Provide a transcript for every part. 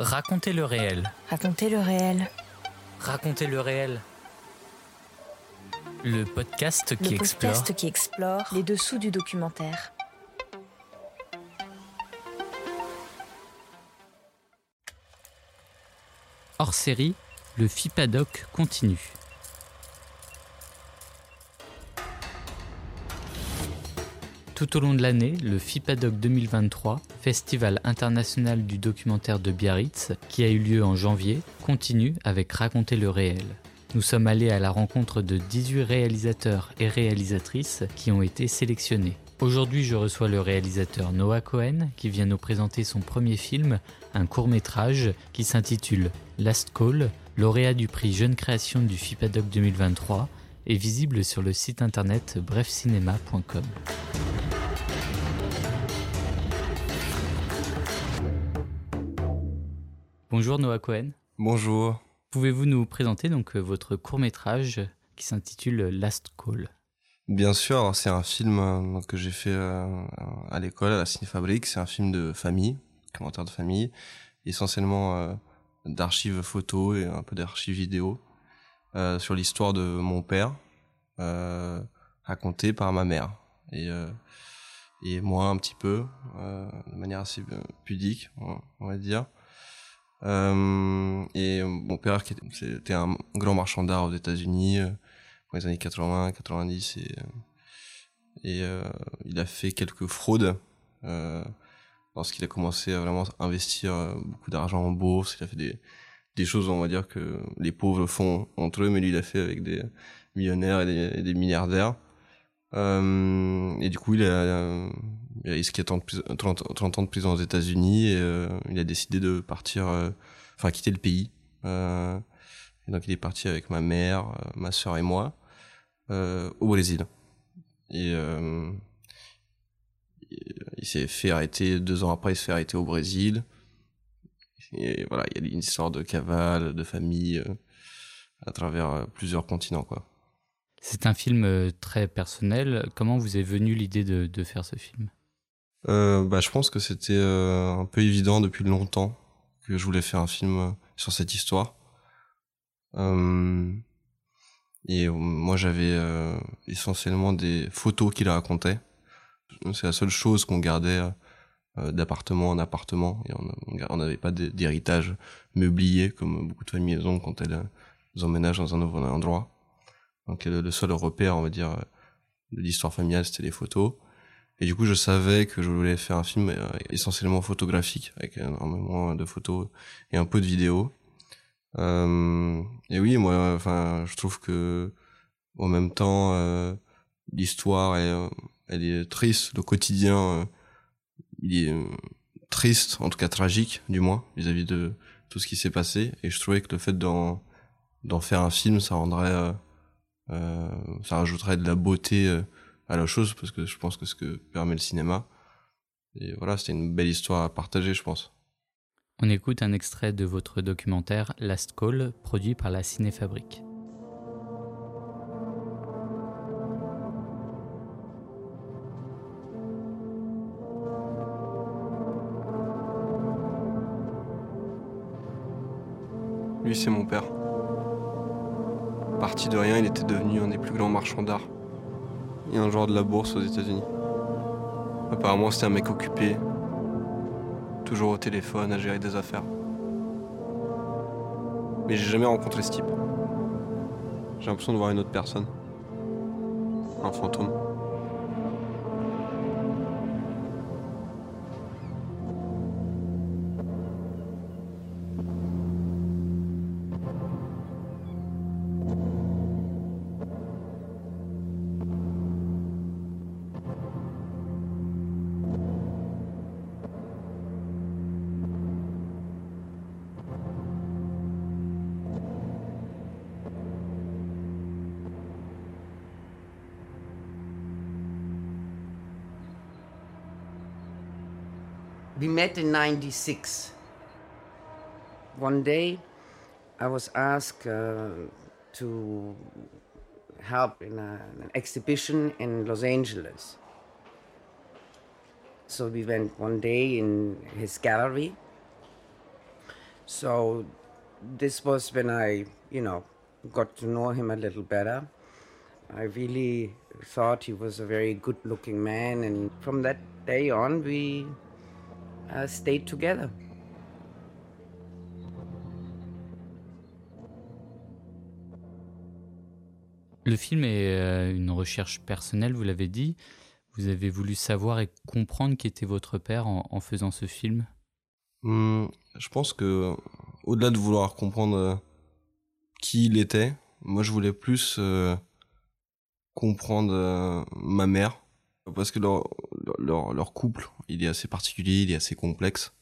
Racontez le réel. Racontez le réel. Racontez le réel. Le podcast qui le explore podcast qui explore les dessous du documentaire. hors série, le FIPADOC continue. Tout au long de l'année, le FIPADOC 2023, Festival international du documentaire de Biarritz, qui a eu lieu en janvier, continue avec Raconter le réel. Nous sommes allés à la rencontre de 18 réalisateurs et réalisatrices qui ont été sélectionnés. Aujourd'hui, je reçois le réalisateur Noah Cohen qui vient nous présenter son premier film, un court métrage qui s'intitule Last Call, lauréat du prix Jeune Création du FIPADOC 2023 et visible sur le site internet brefcinéma.com. Bonjour Noah Cohen. Bonjour. Pouvez-vous nous présenter donc euh, votre court métrage qui s'intitule Last Call? Bien sûr, c'est un film euh, que j'ai fait euh, à l'école, à la Cinéfabrique. C'est un film de famille, commentaire de famille, essentiellement d'archives photos et un peu d'archives vidéo sur l'histoire de mon père, racontée par ma mère et et moi un petit peu, de manière assez pudique, on va dire. Euh, et mon père, qui était un grand marchand d'art aux États-Unis, euh, dans les années 80, 90, et, euh, et euh, il a fait quelques fraudes euh, lorsqu'il a commencé à vraiment investir beaucoup d'argent en bourse. Il a fait des, des choses, on va dire, que les pauvres font entre eux, mais lui, il a fait avec des millionnaires et des milliardaires. Euh, et du coup, il a, il a risqué 30, 30, ans de prison aux États-Unis et euh, il a décidé de partir, euh, enfin quitter le pays. Et donc il est parti avec ma mère, ma sœur et moi au Brésil. Et il s'est fait arrêter deux ans après, il s'est fait arrêter au Brésil. Et voilà, il y a une histoire de cavale, de famille à travers plusieurs continents, quoi. C'est un film très personnel. Comment vous est venue l'idée de, faire ce film? Euh, bah, je pense que c'était euh, un peu évident depuis longtemps que je voulais faire un film euh, sur cette histoire. Euh, et moi, j'avais essentiellement des photos qu'il racontait. C'est la seule chose qu'on gardait d'appartement en appartement. Et on n'avait pas d'héritage meublier comme beaucoup de familles ont quand elles emménagent dans un nouveau endroit. Donc le seul repère, on va dire, de l'histoire familiale, c'était les photos. Et du coup, je savais que je voulais faire un film euh, essentiellement photographique, avec énormément de photos et un peu de vidéos. Euh, et oui, moi, enfin, je trouve que en même temps, euh, l'histoire est, elle est triste, le quotidien, il est triste, en tout cas tragique, du moins, vis-à-vis de tout ce qui s'est passé. Et je trouvais que le fait d'en faire un film, ça rendrait, ça rajouterait de la beauté à la chose parce que je pense que ce que permet le cinéma. Et voilà, c'était une belle histoire à partager, je pense. On écoute un extrait de votre documentaire Last Call, produit par la Cinéfabrique. Lui, c'est mon père. Parti de rien, il était devenu un des plus grands marchands d'art et un joueur de la bourse aux États-Unis. Apparemment, c'était un mec occupé, toujours au téléphone à gérer des affaires. Mais j'ai jamais rencontré ce type. J'ai l'impression de voir une autre personne. Un fantôme. Met in 96. One day I was asked uh, to help in a, an exhibition in Los Angeles. So we went one day in his gallery So this was when I, you know, got to know him a little better. I really thought he was a very good looking man, and from that day on, we uh, stayed together. Le film est euh, une recherche personnelle, vous l'avez dit. Vous avez voulu savoir et comprendre qui était votre père en, en faisant ce film? Hmm, je pense que au-delà de vouloir comprendre euh, qui il était, moi je voulais plus euh, comprendre euh, ma mère parce que leur, leur, leur couple il est assez particulier, il est assez complexe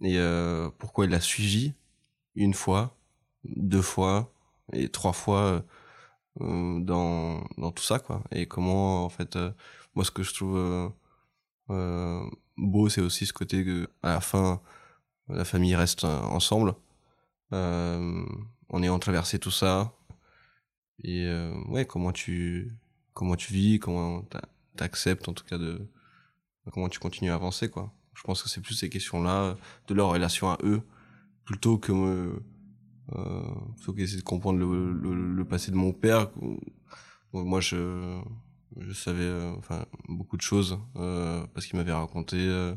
et euh, pourquoi il l'a suivi une fois, deux fois et trois fois euh, dans dans tout ça quoi? Et comment en fait euh, moi ce que je trouve euh, euh, beau, c'est aussi ce côté que, à la fin, la famille reste euh, ensemble. On est en traversé tout ça. Et ouais, comment tu, comment tu vis, comment t'acceptes en tout cas de, comment tu continues à avancer quoi. Je pense que c'est plus ces questions-là de leur relation à eux, plutôt que euh, euh, plutôt de comprendre le, passé de mon père. moi, je savais euh, enfin beaucoup de choses euh, parce qu'il m'avait raconté et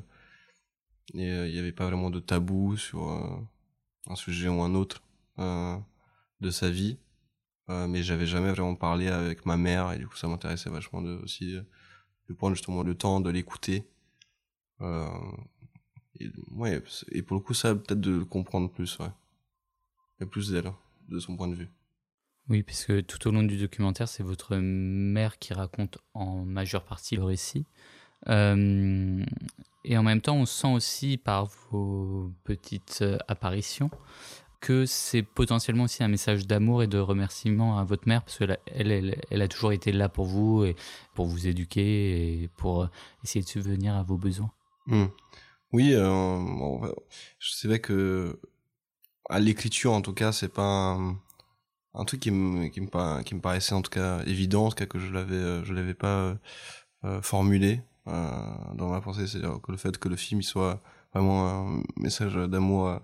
il n'y avait pas vraiment de tabou sur un sujet ou un autre de sa vie mais j'avais jamais vraiment parlé avec ma mère et du coup ça m'intéressait vachement de aussi de prendre justement le temps de l'écouter. Et, ouais et pour le coup ça peut-être de comprendre plus ouais. Et plus d'elle de son point de vue. Oui, puisque tout au long du documentaire, c'est votre mère qui raconte en majeure partie le récit. Euh, et en même temps, on sent aussi par vos petites euh, apparitions que c'est potentiellement aussi un message d'amour et de remerciement à votre mère, parce qu'elle elle, elle, a toujours été là pour vous, et pour vous éduquer, et pour essayer de subvenir à vos besoins. Mmh. Oui, euh, bon, c'est vrai que à l'écriture, en tout cas, c'est pas... Un truc qui me, qui me, paraissait en tout cas évident, en tout cas que je l'avais, je l'avais pas euh, formulé euh, dans ma pensée, c'est que le fait que le film il soit vraiment un message d'amour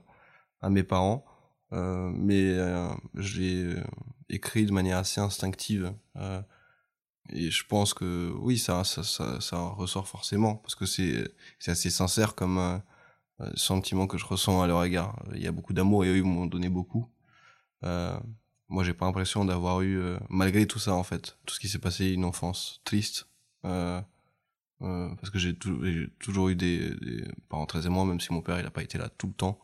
à, mes parents, euh, mais euh, je l'ai écrit de manière assez instinctive. Euh, et je pense que oui, ça, ça, ça, ressort forcément parce que c'est, assez sincère comme euh, sentiment que je ressens à leur égard. Il y a beaucoup d'amour et eux ils m'ont donné beaucoup. Euh, moi j'ai pas l'impression d'avoir eu euh, malgré tout ça en fait tout ce qui s'est passé une enfance triste euh, euh, parce que j'ai toujours eu des, des, parents très aimants même si mon père il a pas été là tout le temps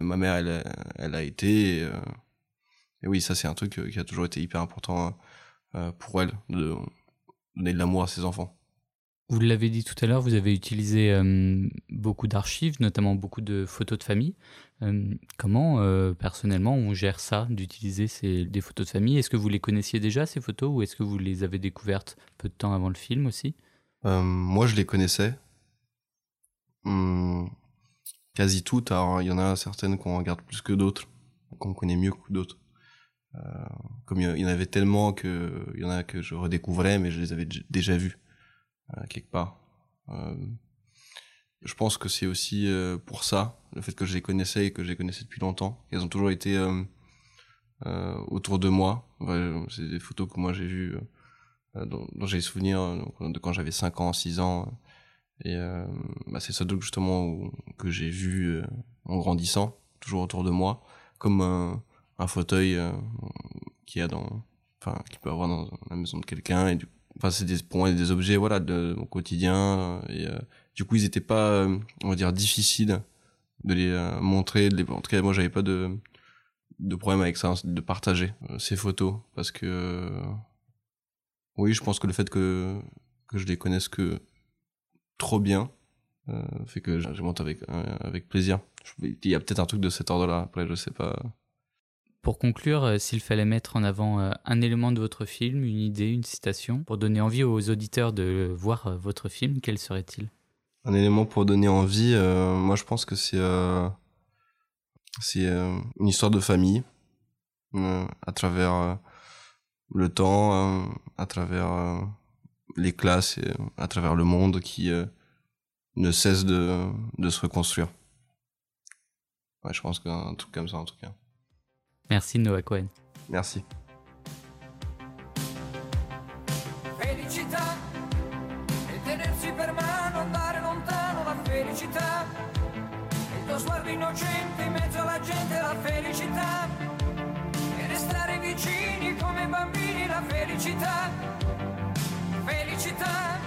ma mère elle elle a été et, euh, et oui ça c'est un truc qui a toujours été hyper important euh, pour elle de donner de l'amour à ses enfants vous l'avez dit tout à l'heure, vous avez utilisé euh, beaucoup d'archives, notamment beaucoup de photos de famille. Euh, comment, euh, personnellement, on gère ça, d'utiliser ces, des photos de famille? Est-ce que vous les connaissiez déjà, ces photos, ou est-ce que vous les avez découvertes peu de temps avant le film aussi? Moi, je les connaissais. Hum, quasi toutes. Alors, il y en a certaines qu'on regarde plus que d'autres, qu'on connaît mieux que d'autres. comme il y en avait tellement que il y en a que je redécouvrais, mais je les avais déjà vues euh, quelque part. Euh, je pense que c'est aussi euh, pour ça, le fait que je les connaissais et que je les connaissais depuis longtemps. Elles ont toujours été autour de moi. C'est des photos que moi j'ai vues, dont, dont j'ai souvenir de quand j'avais 5 ans, 6 ans. Et euh, bah c'est ça donc justement où, que j'ai vu euh, en grandissant, toujours autour de moi, comme un, un fauteuil euh, qu'il y a dans, enfin, qu'il peut avoir dans la maison de quelqu'un. Et du enfin c'est des pour moi des objets voilà de mon quotidien et euh, du coup ils étaient pas euh, on va dire difficiles de les euh, montrer de les... en tout cas moi j'avais pas de de problème avec ça de partager ces photos parce que oui je pense que le fait que que je les connaisse que trop bien fait que je monte avec avec plaisir. Il y a peut-être un truc de cet ordre là après je sais pas. Pour conclure, euh, s'il fallait mettre en avant euh, un élément de votre film, une idée, une citation, pour donner envie aux auditeurs de voir euh, votre film, quel serait-il? Un élément pour donner envie, euh, moi je pense que c'est euh, c'est euh, une histoire de famille euh, à travers le temps, à travers les classes, et à travers le monde qui ne cesse de, de se reconstruire. Ouais, je pense qu'un truc comme ça en tout cas. Merci Noah Cohen. Merci. Felicità e tenersi per mano, andare lontano la felicità. Il tuo sguardo innocente in mezzo alla gente la felicità. E restare vicini come bambini la felicità